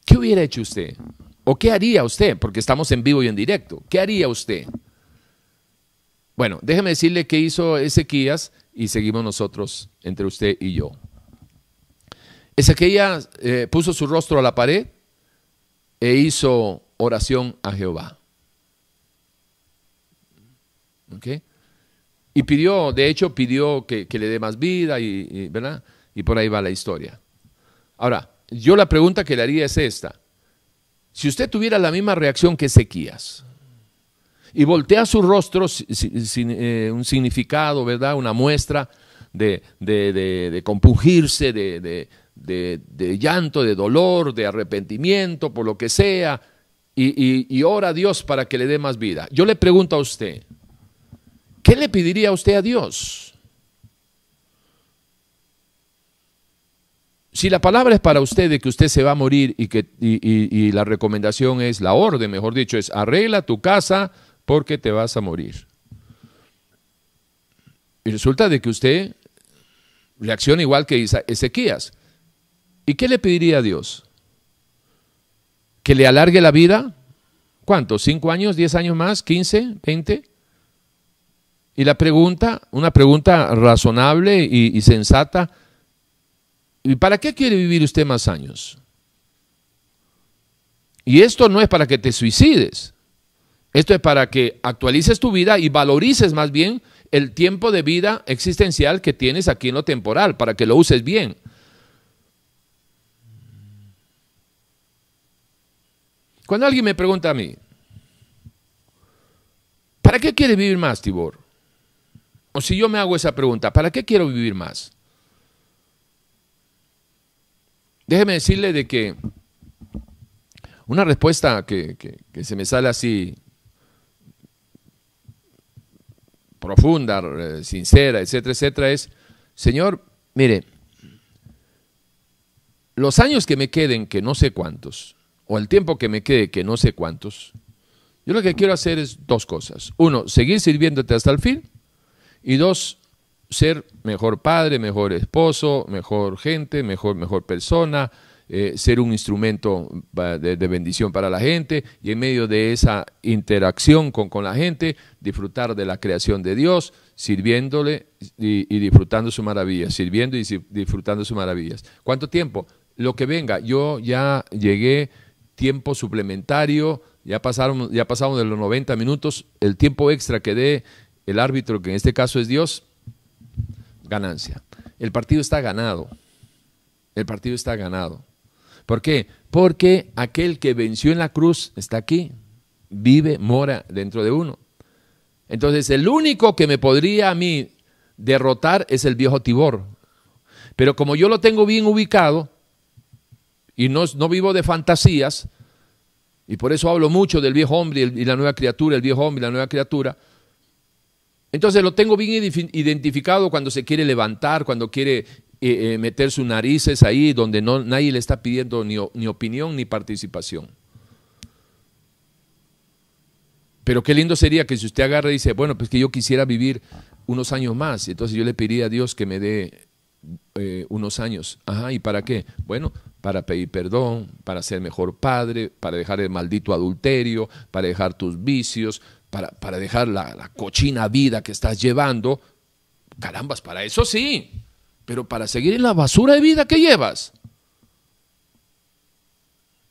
¿Qué hubiera hecho usted? ¿O qué haría usted? Porque estamos en vivo y en directo. ¿Qué haría usted? Bueno, déjeme decirle qué hizo Ezequías y seguimos nosotros entre usted y yo. Ezequías eh, puso su rostro a la pared e hizo oración a Jehová. ¿Okay? Y pidió, de hecho, pidió que, que le dé más vida y, ¿verdad? Y por ahí va la historia. Ahora, yo la pregunta que le haría es esta. Si usted tuviera la misma reacción que Ezequías, y voltea su rostro sin, eh, un significado, ¿verdad? Una muestra de, de, de, de compungirse, de, llanto, de dolor, de arrepentimiento, por lo que sea, y ora a Dios para que le dé más vida. Yo le pregunto a usted, ¿qué le pediría usted a Dios? Si la palabra es para usted de que usted se va a morir y, que, y, la recomendación es, la orden, mejor dicho, es arregla tu casa, porque te vas a morir. Y resulta de que usted reacciona igual que Ezequías. ¿Y qué le pediría a Dios? ¿Que le alargue la vida? ¿Cuánto? ¿Cinco años? ¿Diez años más? ¿Quince? ¿Veinte? Y la pregunta, una pregunta razonable y, y sensata, ¿y para qué quiere vivir usted más años? Y esto no es para que te suicides. Esto es para que actualices tu vida y valorices más bien el tiempo de vida existencial que tienes aquí en lo temporal, para que lo uses bien. Cuando alguien me pregunta a mí, ¿para qué quieres vivir más, Tibor? O si yo me hago esa pregunta, ¿para qué quiero vivir más? Déjeme decirle de que una respuesta que, que, se me sale así profunda, sincera, etcétera, etcétera, es, Señor, mire, los años que me queden, que no sé cuántos, o el tiempo que me quede, que no sé cuántos, yo lo que quiero hacer es dos cosas. Uno, seguir sirviéndote hasta el fin. Y dos, ser mejor padre, mejor esposo, mejor gente, mejor, mejor persona, eh, ser un instrumento de, bendición para la gente y en medio de esa interacción con, con la gente, disfrutar de la creación de Dios, sirviéndole y, disfrutando sus maravillas, sirviendo y disfrutando sus maravillas. ¿Cuánto tiempo? Lo que venga, yo ya llegué tiempo suplementario, ya pasaron, ya pasamos de los 90 minutos, el tiempo extra que dé el árbitro, que en este caso es Dios, ganancia. El partido está ganado. El partido está ganado. ¿Por qué? Porque aquel que venció en la cruz está aquí, vive, mora dentro de uno. Entonces, el único que me podría a mí derrotar es el viejo Tibor. Pero como yo lo tengo bien ubicado y no, no vivo de fantasías, y por eso hablo mucho del viejo hombre y la nueva criatura, el viejo hombre y la nueva criatura, entonces lo tengo bien identificado cuando se quiere levantar, cuando quiere eh, eh, meter sus narices ahí donde no, nadie le está pidiendo ni, ni opinión ni participación. Pero qué lindo sería que si usted agarra y dice, bueno, pues que yo quisiera vivir unos años más, entonces yo le pediría a Dios que me dé eh, unos años. Ajá, ¿y para qué? Bueno, para pedir perdón, para ser mejor padre, para dejar el maldito adulterio, para dejar tus vicios, para, para dejar la, la cochina vida que estás llevando. Carambas, para eso sí pero para seguir en la basura de vida que llevas.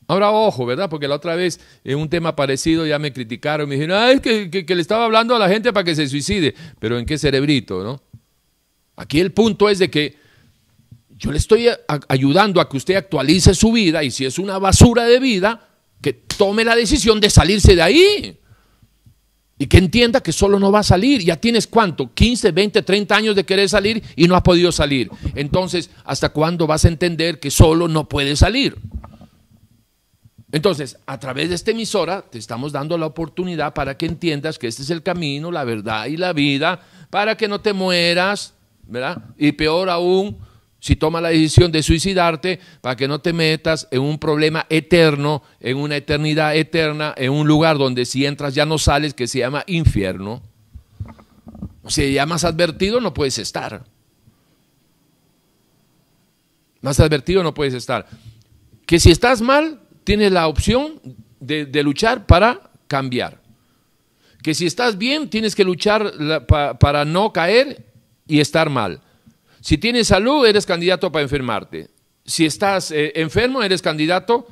Ahora, ojo, ¿verdad? Porque la otra vez en un tema parecido ya me criticaron, me dijeron, ah, que, que, le estaba hablando a la gente para que se suicide, pero ¿en qué cerebrito, no? Aquí el punto es de que yo le estoy ayudando a que usted actualice su vida y si es una basura de vida, que tome la decisión de salirse de ahí. Y que entienda que solo no va a salir. Ya tienes cuánto, 15, 20, 30 años de querer salir y no has podido salir. Entonces, ¿hasta cuándo vas a entender que solo no puedes salir? Entonces, a través de esta emisora te estamos dando la oportunidad para que entiendas que este es el camino, la verdad y la vida, para que no te mueras, ¿verdad? Y peor aún, si tomas la decisión de suicidarte, para que no te metas en un problema eterno, en una eternidad eterna, en un lugar donde si entras ya no sales, que se llama infierno. Si ya más advertido no puedes estar. Más advertido no puedes estar. Que si estás mal, tienes la opción de, luchar para cambiar. Que si estás bien, tienes que luchar para no caer y estar mal. Si tienes salud, eres candidato para enfermarte. Si estás eh, enfermo, eres candidato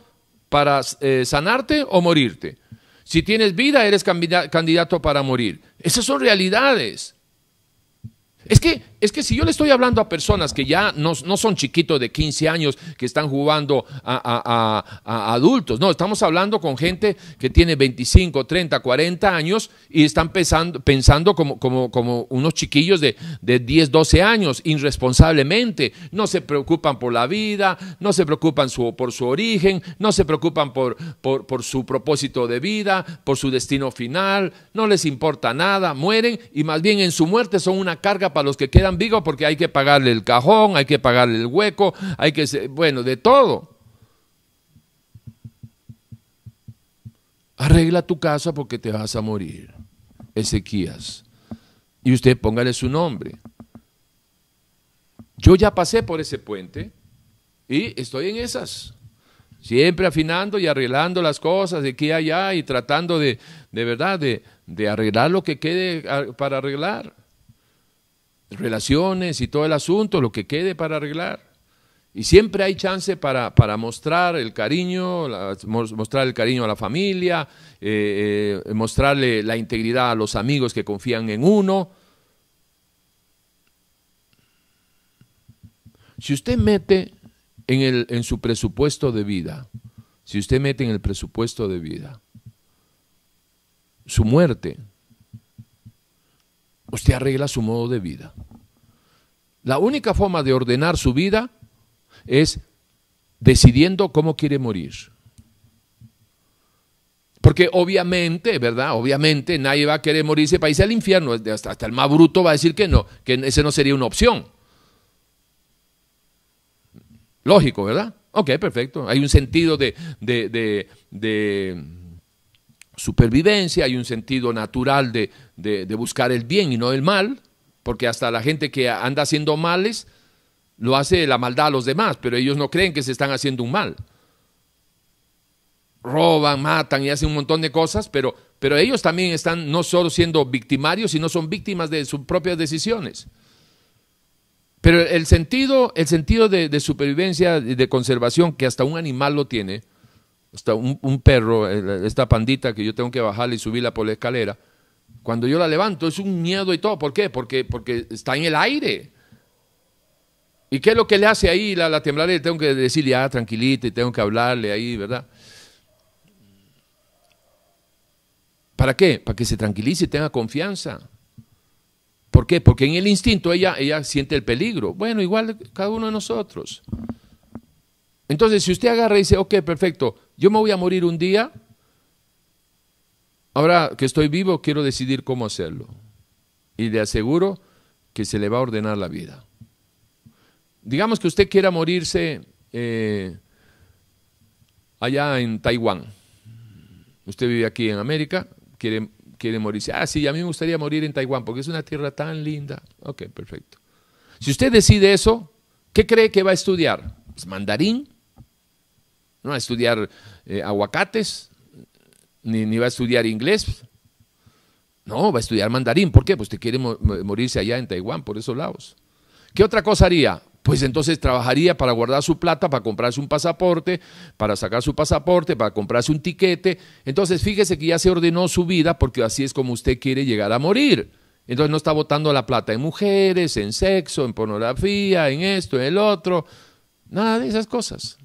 para eh, sanarte o morirte. Si tienes vida, eres candidato para morir. Esas son realidades. Es que, es que si yo le estoy hablando a personas que ya no, son chiquitos de 15 años que están jugando a, adultos, no, estamos hablando con gente que tiene 25, 30, 40 años y están pensando, pensando como, como, unos chiquillos de, de 10, 12 años, irresponsablemente. No se preocupan por la vida, no se preocupan por su origen, no se preocupan por, por, por su propósito de vida, por su destino final, no les importa nada, mueren y más bien en su muerte son una carga para los que quedan vivos porque hay que pagarle el cajón, hay que pagarle el hueco, hay que, bueno, de todo. Arregla tu casa porque te vas a morir. Ezequías. Y usted póngale su nombre. Yo ya pasé por ese puente y estoy en esas. Siempre afinando y arreglando las cosas de aquí a allá y tratando de, de verdad, de, de arreglar lo que quede para arreglar relaciones y todo el asunto, lo que quede para arreglar. Y siempre hay chance para, para mostrar el cariño, mostrar el cariño a la familia, eh, eh, mostrarle la integridad a los amigos que confían en uno. Si usted mete en, el, en su presupuesto de vida, si usted mete en el presupuesto de vida su muerte, usted arregla su modo de vida. La única forma de ordenar su vida es decidiendo cómo quiere morir. Porque obviamente, ¿verdad? Obviamente nadie va a querer morirse para irse al infierno. Hasta, el más bruto va a decir que no, que ese no sería una opción. Lógico, ¿verdad? Ok, perfecto. Hay un sentido de, de supervivencia, hay un sentido natural de, buscar el bien y no el mal, porque hasta la gente que anda haciendo males lo hace la maldad a los demás, pero ellos no creen que se están haciendo un mal. Roban, matan y hacen un montón de cosas, pero, pero ellos también están no solo siendo victimarios, sino son víctimas de sus propias decisiones. Pero el sentido, el sentido de, de supervivencia y de conservación que hasta un animal lo tiene, está un, perro, esta pandita que yo tengo que bajarle y subirla por la escalera, cuando yo la levanto es un miedo y todo. ¿Por qué? Porque, porque está en el aire. ¿Y qué es lo que le hace ahí la, la tembladera? Tengo que decirle, ah, tranquilita, y tengo que hablarle ahí, ¿verdad? ¿Para qué? Para que se tranquilice y tenga confianza. ¿Por qué? Porque en el instinto ella, ella siente el peligro. Bueno, igual cada uno de nosotros. Entonces, si usted agarra y dice, ok, perfecto, yo me voy a morir un día, ahora que estoy vivo quiero decidir cómo hacerlo. Y le aseguro que se le va a ordenar la vida. Digamos que usted quiera morirse eh, allá en Taiwán. Usted vive aquí en América, quiere, quiere morirse. Ah, sí, a mí me gustaría morir en Taiwán porque es una tierra tan linda. Ok, perfecto. Si usted decide eso, ¿qué cree que va a estudiar? Pues mandarín, no va a estudiar eh, aguacates, ni, va a estudiar inglés. No, va a estudiar mandarín. ¿Por qué? Pues te quiere morirse allá en Taiwán, por esos lados. ¿Qué otra cosa haría? Pues entonces trabajaría para guardar su plata, para comprarse un pasaporte, para sacar su pasaporte, para comprarse un tiquete. Entonces fíjese que ya se ordenó su vida porque así es como usted quiere llegar a morir. Entonces no está botando la plata en mujeres, en sexo, en pornografía, en esto, en el otro. Nada de esas cosas.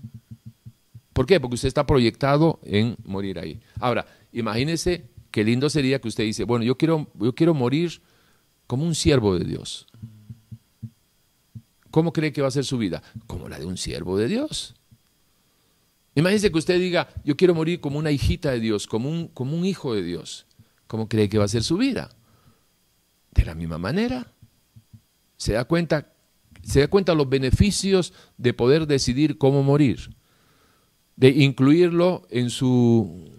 ¿Por qué? Porque usted está proyectado en morir ahí. Ahora, imagínese qué lindo sería que usted dice, bueno, yo quiero, yo quiero morir como un siervo de Dios. ¿Cómo cree que va a ser su vida? Como la de un siervo de Dios. Imagínese que usted diga, yo quiero morir como una hijita de Dios, como un, como un hijo de Dios. ¿Cómo cree que va a ser su vida? De la misma manera. Se da cuenta, se da cuenta los beneficios de poder decidir cómo morir, de incluirlo en su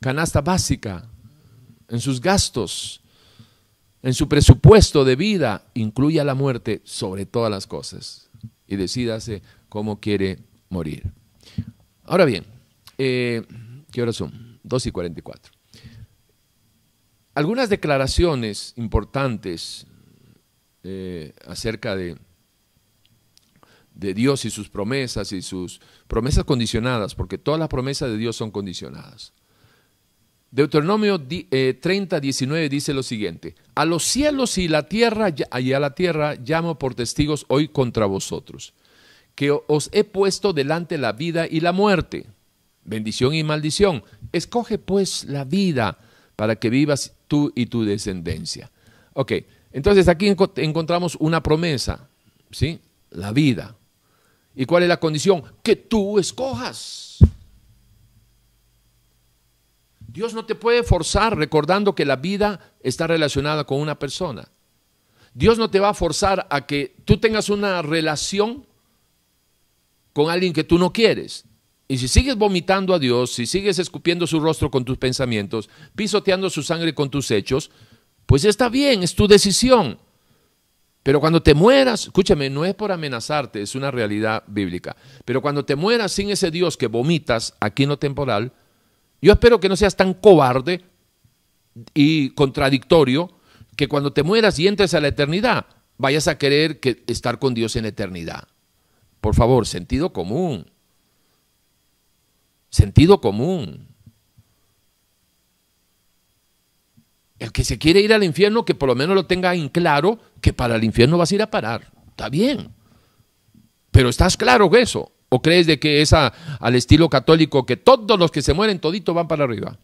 canasta básica, en sus gastos, en su presupuesto de vida, incluya la muerte sobre todas las cosas y decídase cómo quiere morir. Ahora bien, eh, ¿qué horas son? 2 y 44. Algunas declaraciones importantes eh, acerca de, de Dios y sus promesas y sus promesas condicionadas, porque todas las promesas de Dios son condicionadas. Deuteronomio 30, 19 eh, dice lo siguiente, a los cielos y la tierra y a la tierra llamo por testigos hoy contra vosotros, que os he puesto delante la vida y la muerte, bendición y maldición. Escoge pues la vida para que vivas tú y tu descendencia. Ok, entonces aquí encontramos una promesa, ¿sí? La vida. ¿Y cuál es la condición? Que tú escojas. Dios no te puede forzar recordando que la vida está relacionada con una persona. Dios no te va a forzar a que tú tengas una relación con alguien que tú no quieres. Y si sigues vomitando a Dios, si sigues escupiendo su rostro con tus pensamientos, pisoteando su sangre con tus hechos, pues está bien, es tu decisión. Pero cuando te mueras, escúchame, no es por amenazarte, es una realidad bíblica. Pero cuando te mueras sin ese Dios que vomitas aquí en lo temporal, yo espero que no seas tan cobarde y contradictorio que cuando te mueras y entres a la eternidad, vayas a querer que estar con Dios en eternidad. Por favor, sentido común. Sentido común. El que se quiere ir al infierno, que por lo menos lo tenga en claro, que para el infierno vas a ir a parar. Está bien. Pero ¿estás claro que eso? ¿O crees de que es al estilo católico que todos los que se mueren todito van para arriba?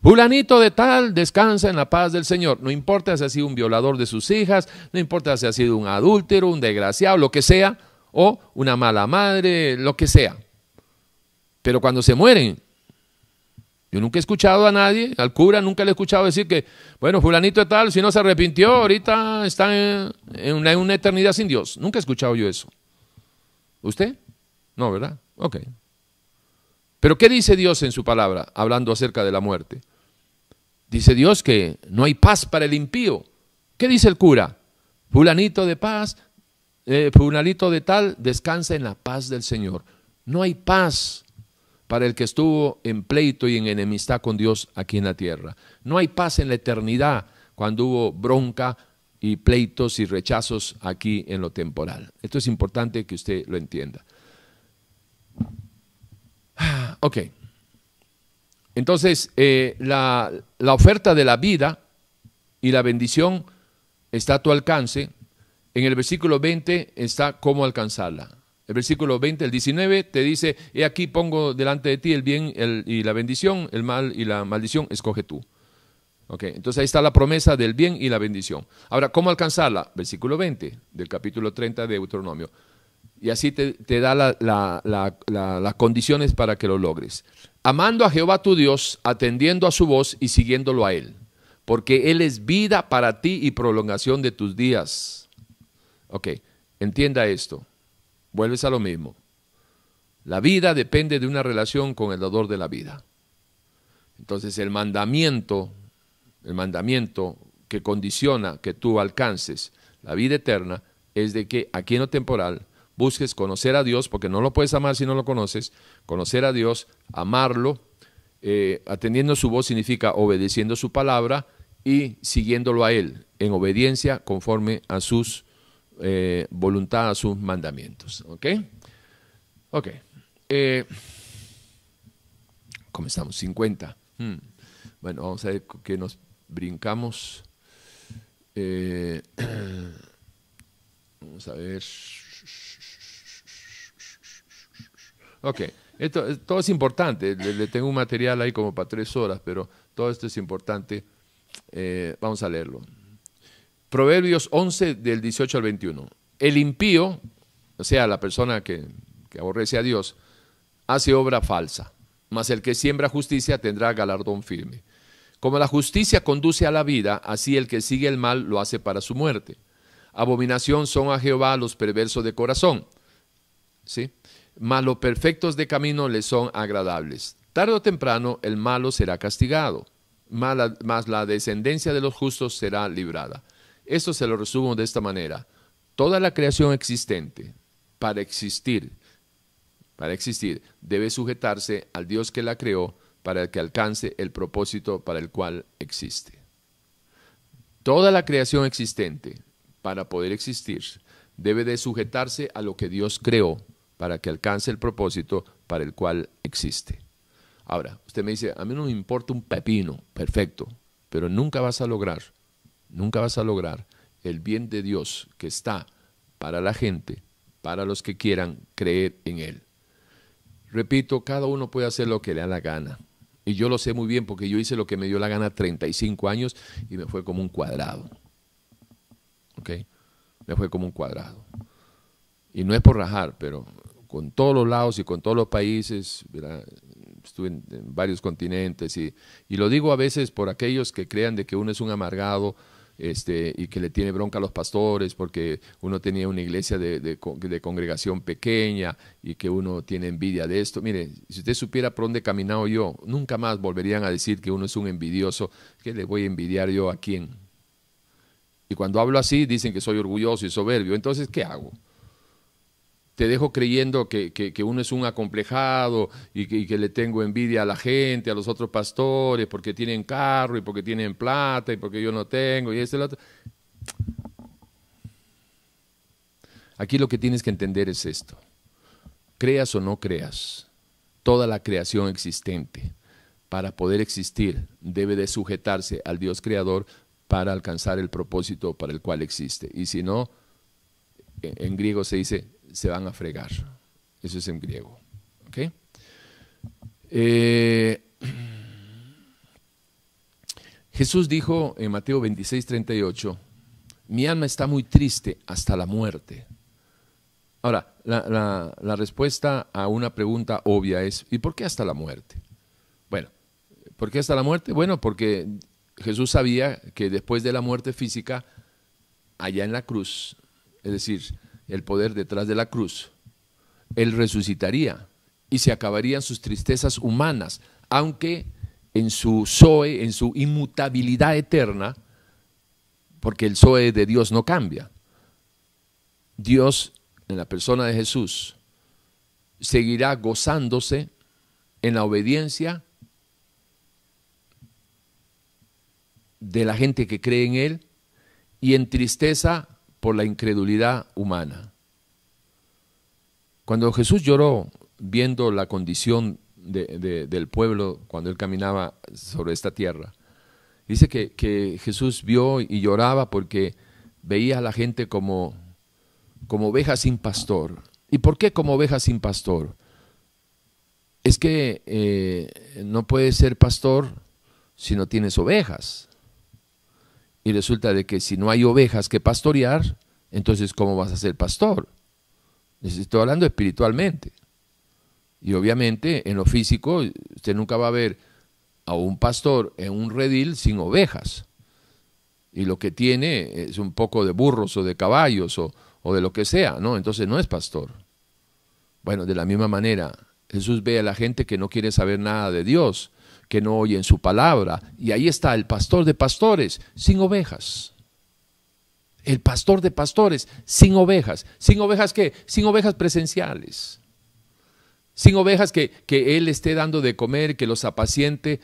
Fulanito de tal descansa en la paz del Señor. No importa si ha sido un violador de sus hijas, no importa si ha sido un adúltero, un desgraciado, lo que sea, o una mala madre, lo que sea. Pero cuando se mueren, yo nunca he escuchado a nadie, al cura nunca le he escuchado decir que, bueno, fulanito de tal, si no se arrepintió, ahorita está en, una eternidad sin Dios. Nunca he escuchado yo eso. ¿Usted? No, ¿verdad? Ok. Pero ¿qué dice Dios en su palabra, hablando acerca de la muerte? Dice Dios que no hay paz para el impío. ¿Qué dice el cura? Fulanito de paz, eh, fulanito de tal, descansa en la paz del Señor. No hay paz para el que estuvo en pleito y en enemistad con Dios aquí en la tierra. No hay paz en la eternidad cuando hubo bronca y pleitos y rechazos aquí en lo temporal. Esto es importante que usted lo entienda. Ok. Entonces, eh, la oferta de la vida y la bendición está a tu alcance. En el versículo 20 está cómo alcanzarla. El versículo 20, el 19 te dice, he aquí pongo delante de ti el bien y la bendición, el mal y la maldición, escoge tú. Ok, entonces ahí está la promesa del bien y la bendición. Ahora, ¿cómo alcanzarla? Versículo 20 del capítulo 30 de Deuteronomio y así te, da las condiciones para que lo logres. Amando a Jehová tu Dios, atendiendo a su voz y siguiéndolo a Él, porque Él es vida para ti y prolongación de tus días. Ok, entienda esto. Vuelves a lo mismo. La vida depende de una relación con el dador de la vida. Entonces el mandamiento, el mandamiento que condiciona que tú alcances la vida eterna es de que aquí en lo temporal busques conocer a Dios, porque no lo puedes amar si no lo conoces, conocer a Dios, amarlo, eh, atendiendo su voz significa obedeciendo su palabra y siguiéndolo a Él, en obediencia conforme a sus eh, voluntad, a sus mandamientos. ¿Ok? Ok. Eh, ¿Cómo estamos? 50. Hmm. Bueno, vamos a ver que nos brincamos. [CLEARS THROAT] vamos a ver. Ok, esto, todo es importante. Le, tengo un material ahí como para tres horas, pero todo esto es importante. Eh, vamos a leerlo. Proverbios 11 del 18 al 21. El impío, o sea, la persona que, aborrece a Dios, hace obra falsa, mas el que siembra justicia tendrá galardón firme. Como la justicia conduce a la vida, así el que sigue el mal lo hace para su muerte. Abominación son a Jehová los perversos de corazón. ¿Sí? Mas los perfectos de camino le son agradables. Tarde o temprano el malo será castigado, mas la descendencia de los justos será librada. Esto se lo resumo de esta manera. Toda la creación existente, para existir, para existir, debe sujetarse al Dios que la creó para que alcance el propósito para el cual existe. Toda la creación existente, para poder existir, debe de sujetarse a lo que Dios creó para que alcance el propósito para el cual existe. Ahora, usted me dice, a mí no me importa un pepino, perfecto, pero nunca vas a lograr, nunca vas a lograr el bien de Dios que está para la gente, para los que quieran creer en Él. Repito, cada uno puede hacer lo que le da la gana. Y yo lo sé muy bien porque yo hice lo que me dio la gana 35 años y me fue como un cuadrado. ¿Ok? Me fue como un cuadrado. Y no es por rajar, pero con todos los lados y con todos los países, estuve en, varios continentes y, y, lo digo a veces por aquellos que crean de que uno es un amargado este, y que le tiene bronca a los pastores porque uno tenía una iglesia de, de, congregación pequeña y que uno tiene envidia de esto. Mire, si usted supiera por dónde he caminado yo, nunca más volverían a decir que uno es un envidioso. ¿Qué le voy a envidiar yo a quién? Y cuando hablo así dicen que soy orgulloso y soberbio. Entonces, ¿qué hago? Te dejo creyendo que, uno es un acomplejado y que, le tengo envidia a la gente, a los otros pastores, porque tienen carro y porque tienen plata y porque yo no tengo y este y otro. Aquí lo que tienes que entender es esto. Creas o no creas, toda la creación existente, para poder existir, debe de sujetarse al Dios creador para alcanzar el propósito para el cual existe. Y si no, en griego se dice se van a fregar. Eso es en griego. Eh, [CLEARS THROAT] Jesús dijo en Mateo 26, 38, mi alma está muy triste hasta la muerte. Ahora, la, la, respuesta a una pregunta obvia es, ¿y por qué hasta la muerte? Bueno, ¿por qué hasta la muerte? Bueno, porque Jesús sabía que después de la muerte física, allá en la cruz, es decir, el poder detrás de la cruz, Él resucitaría y se acabarían sus tristezas humanas, aunque en su Zoe, en su inmutabilidad eterna, porque el Zoe de Dios no cambia. Dios, en la persona de Jesús, seguirá gozándose en la obediencia de la gente que cree en Él y en tristeza por la incredulidad humana. Cuando Jesús lloró viendo la condición del pueblo cuando él caminaba sobre esta tierra, dice que, Jesús vio y lloraba porque veía a la gente como, como ovejas sin pastor. ¿Y por qué como ovejas sin pastor? Es que eh, no puedes ser pastor si no tienes ovejas. Y resulta de que si no hay ovejas que pastorear, entonces ¿cómo vas a ser pastor? Estoy hablando espiritualmente. Y obviamente en lo físico usted nunca va a ver a un pastor en un redil sin ovejas. Y lo que tiene es un poco de burros o de caballos o, o de lo que sea, ¿no? Entonces no es pastor. Bueno, de la misma manera, Jesús ve a la gente que no quiere saber nada de Dios, que no oyen su palabra. Y ahí está el pastor de pastores, sin ovejas. El pastor de pastores, sin ovejas. ¿Sin ovejas qué? Sin ovejas presenciales. Sin ovejas que, que Él esté dando de comer, que los apaciente.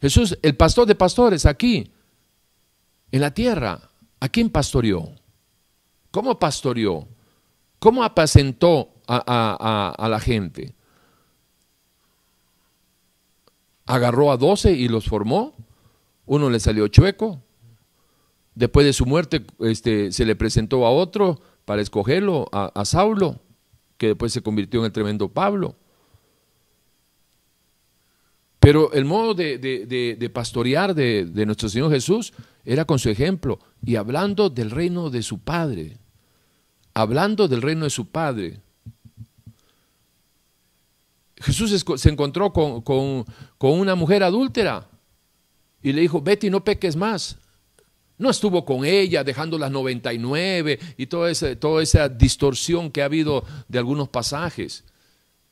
Jesús, el pastor de pastores, aquí, en la tierra, ¿a quién pastoreó? ¿Cómo pastoreó? ¿Cómo apacentó a, a la gente? Agarró a doce y los formó, uno le salió chueco, después de su muerte este, se le presentó a otro para escogerlo, a, Saulo, que después se convirtió en el tremendo Pablo. Pero el modo de, pastorear de, de, nuestro Señor Jesús era con su ejemplo y hablando del reino de su Padre, hablando del reino de su Padre. Jesús se encontró con, con una mujer adúltera y le dijo, Betty, no peques más. No estuvo con ella dejando las 99 y toda esa, toda esa distorsión que ha habido de algunos pasajes.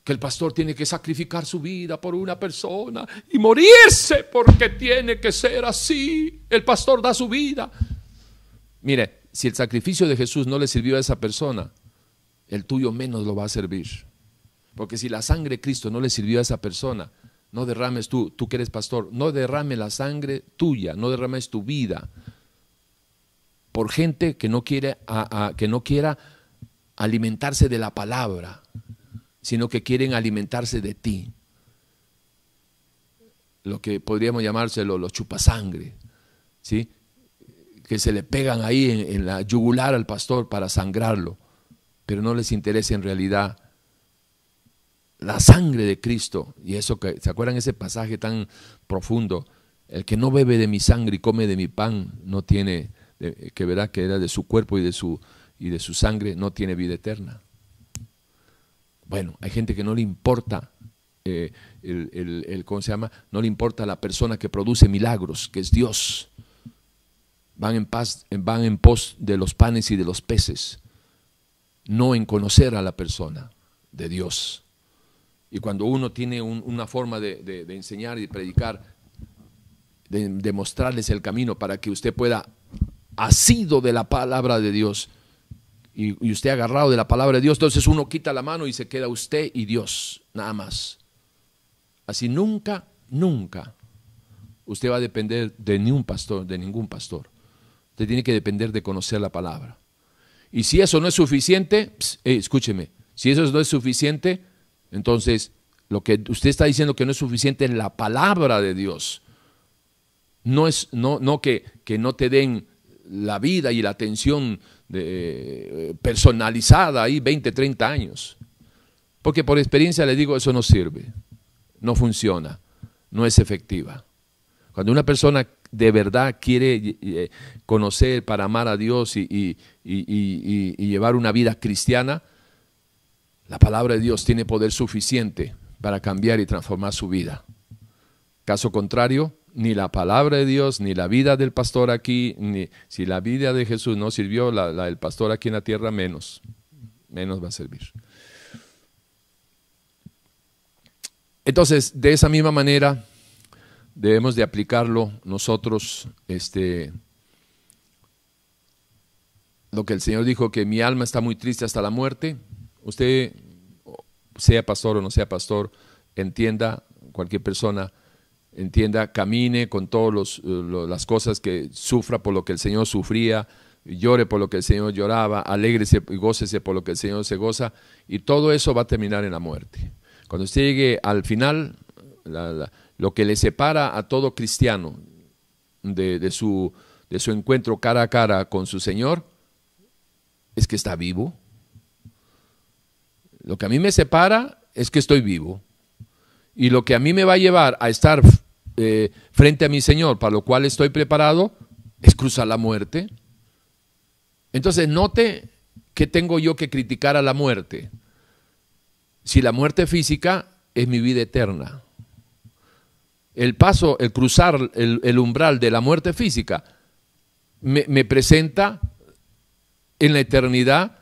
Que el pastor tiene que sacrificar su vida por una persona y morirse porque tiene que ser así. El pastor da su vida. Mire, si el sacrificio de Jesús no le sirvió a esa persona, el tuyo menos lo va a servir. Porque si la sangre de Cristo no le sirvió a esa persona, no derrames tú, tú que eres pastor, no derrame la sangre tuya, no derrames tu vida por gente que no, quiere, que no quiera alimentarse de la palabra, sino que quieren alimentarse de ti. Lo que podríamos llamárselo los chupasangre, ¿sí? que se le pegan ahí en, en la yugular al pastor para sangrarlo, pero no les interesa en realidad la sangre de Cristo. Y eso que, ¿se acuerdan ese pasaje tan profundo? El que no bebe de mi sangre y come de mi pan no tiene que verá que era de su cuerpo y de su, y de su sangre, no tiene vida eterna. Bueno, hay gente que no le importa eh, el, el, ¿cómo se llama? No le importa la persona que produce milagros, que es Dios. Van en, paz, van en pos de los panes y de los peces, no en conocer a la persona de Dios. Y cuando uno tiene una forma de, enseñar y predicar, de, mostrarles el camino para que usted pueda sido de la palabra de Dios y, usted agarrado de la palabra de Dios, entonces uno quita la mano y se queda usted y Dios, nada más. Así nunca, nunca usted va a depender de ningún pastor, de ningún pastor. Usted tiene que depender de conocer la palabra. Y si eso no es suficiente, escúcheme, si eso no es suficiente, entonces lo que usted está diciendo que no es suficiente en la palabra de Dios. No es no, no que, que no te den la vida y la atención de, personalizada ahí 20, 30 años. Porque por experiencia le digo, eso no sirve, no funciona, no es efectiva. Cuando una persona de verdad quiere eh, conocer para amar a Dios y, y, llevar una vida cristiana, la palabra de Dios tiene poder suficiente para cambiar y transformar su vida. Caso contrario, ni la palabra de Dios, ni la vida del pastor aquí, ni si la vida de Jesús no sirvió, la, del pastor aquí en la tierra menos, menos va a servir. Entonces, de esa misma manera, debemos de aplicarlo nosotros, este, lo que el Señor dijo, que mi alma está muy triste hasta la muerte. Usted, sea pastor o no sea pastor, entienda, cualquier persona, entienda, camine con todas eh, las cosas que sufra por lo que el Señor sufría, llore por lo que el Señor lloraba, alégrese y gócese por lo que el Señor se goza, y todo eso va a terminar en la muerte. Cuando usted llegue al final, lo que le separa a todo cristiano de, su, de su encuentro cara a cara con su Señor es que está vivo. Lo que a mí me separa es que estoy vivo. Y lo que a mí me va a llevar a estar eh, frente a mi Señor, para lo cual estoy preparado, es cruzar la muerte. Entonces, note que tengo yo que criticar a la muerte. Si la muerte física es mi vida eterna. El paso, el cruzar el, umbral de la muerte física me, me presenta en la eternidad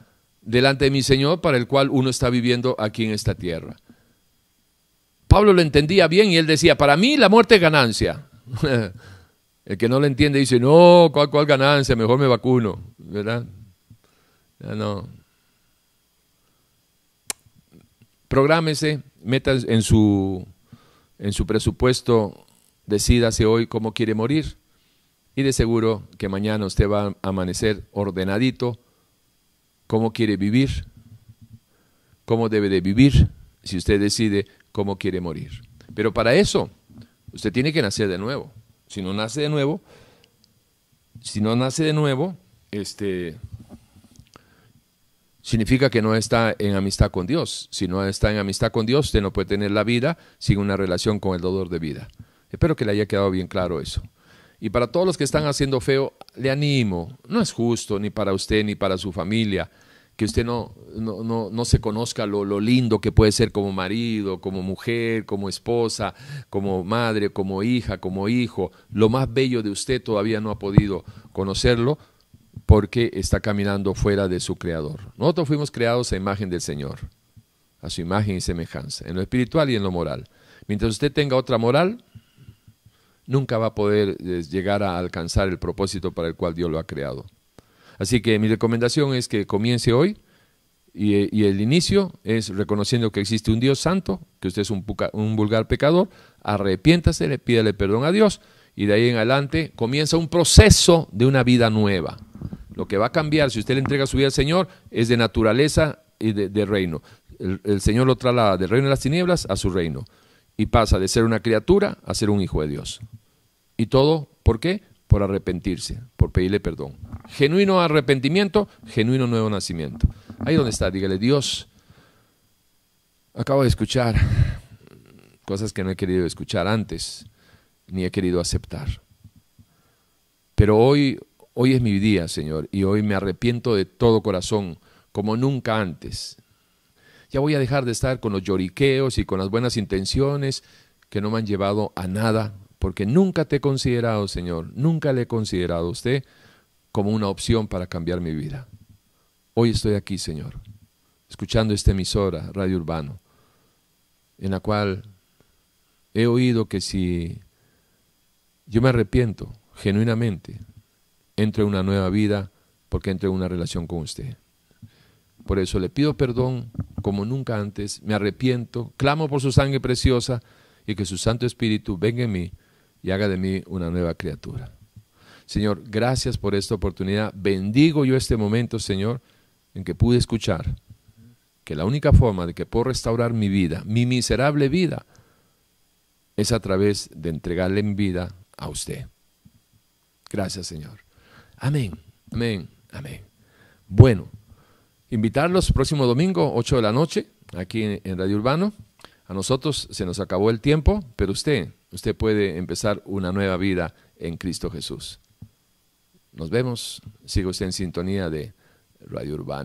delante de mi Señor para el cual uno está viviendo aquí en esta tierra. Pablo lo entendía bien y él decía, para mí la muerte es ganancia. [LAUGHS] El que no lo entiende dice, no, ¿cuál, cuál ganancia? Mejor me vacuno, ¿verdad? no. Prográmese, meta en su, en su presupuesto, decídase hoy cómo quiere morir y de seguro que mañana usted va a amanecer ordenadito, cómo quiere vivir, cómo debe de vivir, si usted decide cómo quiere morir. Pero para eso, usted tiene que nacer de nuevo. Si no nace de nuevo, si no nace de nuevo, este, significa que no está en amistad con Dios. Si no está en amistad con Dios, usted no puede tener la vida sin una relación con el dolor de vida. Espero que le haya quedado bien claro eso. Y para todos los que están haciendo feo, le animo, no es justo ni para usted ni para su familia que usted no, no, no, se conozca lo, lo, lindo que puede ser como marido, como mujer, como esposa, como madre, como hija, como hijo. Lo más bello de usted todavía no ha podido conocerlo porque está caminando fuera de su creador. Nosotros fuimos creados a imagen del Señor, a su imagen y semejanza, en lo espiritual y en lo moral. Mientras usted tenga otra moral, nunca va a poder eh, llegar a alcanzar el propósito para el cual Dios lo ha creado. Así que mi recomendación es que comience hoy y, el inicio es reconociendo que existe un Dios santo, que usted es un, un vulgar pecador, arrepiéntase, le pídale perdón a Dios y de ahí en adelante comienza un proceso de una vida nueva. Lo que va a cambiar si usted le entrega su vida al Señor es de naturaleza y de, reino. El, el, Señor lo traslada del reino de las tinieblas a su reino y pasa de ser una criatura a ser un hijo de Dios. ¿Y todo por qué? Por arrepentirse, por pedirle perdón. Genuino arrepentimiento, genuino nuevo nacimiento. Ahí donde está, dígale, Dios, acabo de escuchar cosas que no he querido escuchar antes, ni he querido aceptar. Pero hoy, hoy es mi día, Señor, y hoy me arrepiento de todo corazón, como nunca antes. Ya voy a dejar de estar con los lloriqueos y con las buenas intenciones que no me han llevado a nada, porque nunca te he considerado, Señor, nunca le he considerado a usted como una opción para cambiar mi vida. Hoy estoy aquí, Señor, escuchando esta emisora, Radio Urbano, en la cual he oído que si yo me arrepiento genuinamente, entro en una nueva vida porque entro en una relación con usted. Por eso le pido perdón como nunca antes, me arrepiento, clamo por su sangre preciosa y que su Santo Espíritu venga en mí y haga de mí una nueva criatura. Señor, gracias por esta oportunidad. Bendigo yo este momento, Señor, en que pude escuchar que la única forma de que puedo restaurar mi vida, mi miserable vida, es a través de entregarle en vida a usted. Gracias, Señor. Amén, amén, amén. Bueno, invitarlos próximo domingo, 8 de la noche, aquí en Radio Urbano. A nosotros se nos acabó el tiempo, pero usted, usted puede empezar una nueva vida en Cristo Jesús. Nos vemos. Sigo usted en sintonía de Radio Urbano.